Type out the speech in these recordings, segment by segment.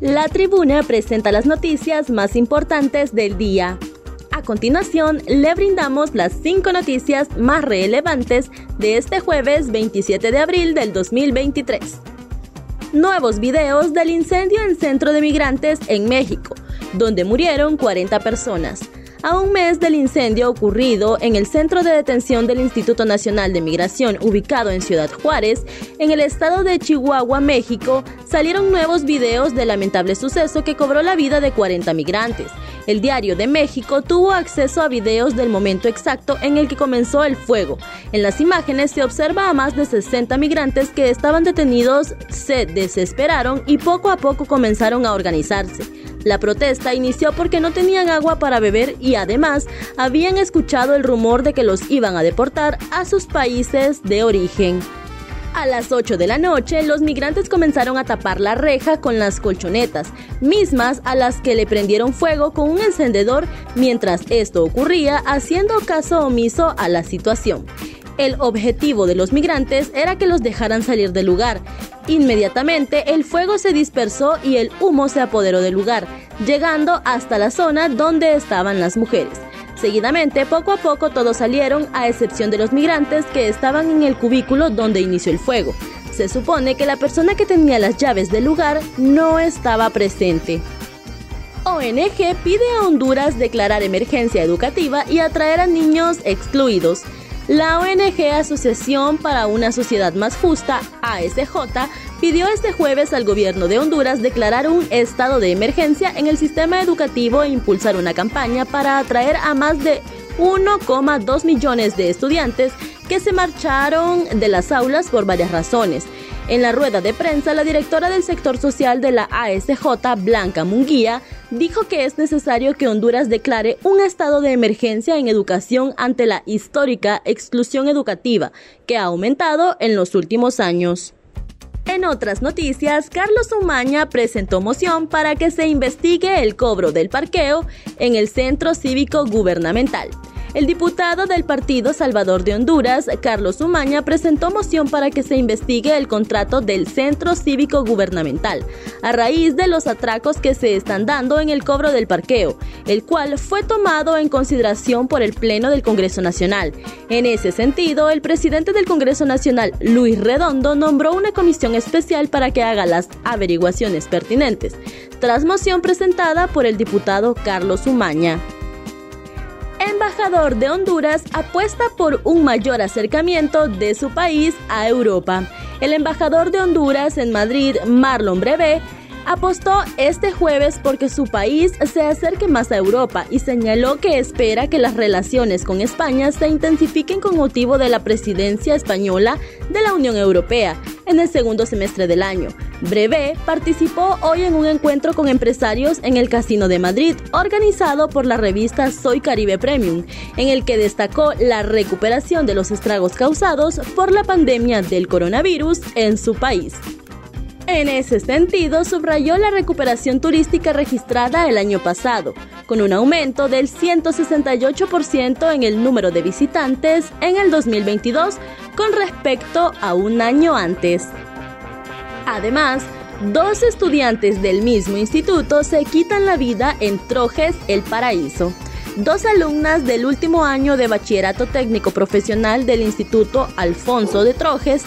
La tribuna presenta las noticias más importantes del día. A continuación, le brindamos las cinco noticias más relevantes de este jueves 27 de abril del 2023. Nuevos videos del incendio en centro de migrantes en México, donde murieron 40 personas a un mes del incendio ocurrido en el centro de detención del Instituto Nacional de Migración ubicado en Ciudad Juárez, en el estado de Chihuahua, México, salieron nuevos videos del lamentable suceso que cobró la vida de 40 migrantes. El Diario de México tuvo acceso a videos del momento exacto en el que comenzó el fuego. En las imágenes se observa a más de 60 migrantes que estaban detenidos, se desesperaron y poco a poco comenzaron a organizarse. La protesta inició porque no tenían agua para beber y además habían escuchado el rumor de que los iban a deportar a sus países de origen. A las 8 de la noche, los migrantes comenzaron a tapar la reja con las colchonetas, mismas a las que le prendieron fuego con un encendedor mientras esto ocurría, haciendo caso omiso a la situación. El objetivo de los migrantes era que los dejaran salir del lugar. Inmediatamente el fuego se dispersó y el humo se apoderó del lugar, llegando hasta la zona donde estaban las mujeres. Seguidamente, poco a poco todos salieron, a excepción de los migrantes que estaban en el cubículo donde inició el fuego. Se supone que la persona que tenía las llaves del lugar no estaba presente. ONG pide a Honduras declarar emergencia educativa y atraer a niños excluidos. La ONG Asociación para una Sociedad Más Justa, ASJ, pidió este jueves al gobierno de Honduras declarar un estado de emergencia en el sistema educativo e impulsar una campaña para atraer a más de 1,2 millones de estudiantes que se marcharon de las aulas por varias razones. En la rueda de prensa, la directora del sector social de la ASJ, Blanca Munguía, dijo que es necesario que Honduras declare un estado de emergencia en educación ante la histórica exclusión educativa que ha aumentado en los últimos años. En otras noticias, Carlos Umaña presentó moción para que se investigue el cobro del parqueo en el Centro Cívico Gubernamental. El diputado del Partido Salvador de Honduras, Carlos Umaña, presentó moción para que se investigue el contrato del Centro Cívico Gubernamental, a raíz de los atracos que se están dando en el cobro del parqueo, el cual fue tomado en consideración por el Pleno del Congreso Nacional. En ese sentido, el presidente del Congreso Nacional, Luis Redondo, nombró una comisión especial para que haga las averiguaciones pertinentes, tras moción presentada por el diputado Carlos Umaña embajador de Honduras apuesta por un mayor acercamiento de su país a Europa. El embajador de Honduras en Madrid, Marlon Brevé, apostó este jueves porque su país se acerque más a Europa y señaló que espera que las relaciones con España se intensifiquen con motivo de la presidencia española de la Unión Europea en el segundo semestre del año. Brevé participó hoy en un encuentro con empresarios en el Casino de Madrid, organizado por la revista Soy Caribe Premium, en el que destacó la recuperación de los estragos causados por la pandemia del coronavirus en su país. En ese sentido, subrayó la recuperación turística registrada el año pasado, con un aumento del 168% en el número de visitantes en el 2022 con respecto a un año antes. Además, dos estudiantes del mismo instituto se quitan la vida en Trojes El Paraíso. Dos alumnas del último año de bachillerato técnico profesional del Instituto Alfonso de Trojes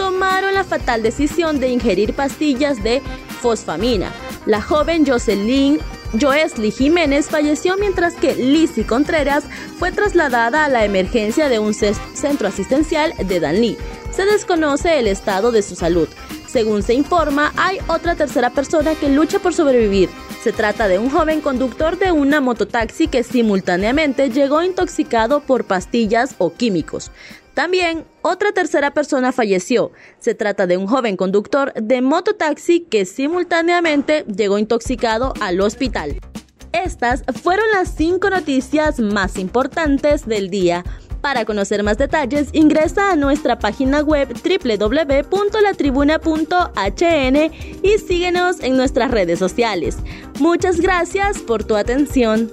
tomaron la fatal decisión de ingerir pastillas de fosfamina. La joven Jocelyn Joesly Jiménez falleció mientras que Lizzie Contreras fue trasladada a la emergencia de un centro asistencial de Danlí. Se desconoce el estado de su salud. Según se informa, hay otra tercera persona que lucha por sobrevivir. Se trata de un joven conductor de una mototaxi que simultáneamente llegó intoxicado por pastillas o químicos. También otra tercera persona falleció. Se trata de un joven conductor de mototaxi que simultáneamente llegó intoxicado al hospital. Estas fueron las cinco noticias más importantes del día. Para conocer más detalles, ingresa a nuestra página web www.latribuna.hn y síguenos en nuestras redes sociales. Muchas gracias por tu atención.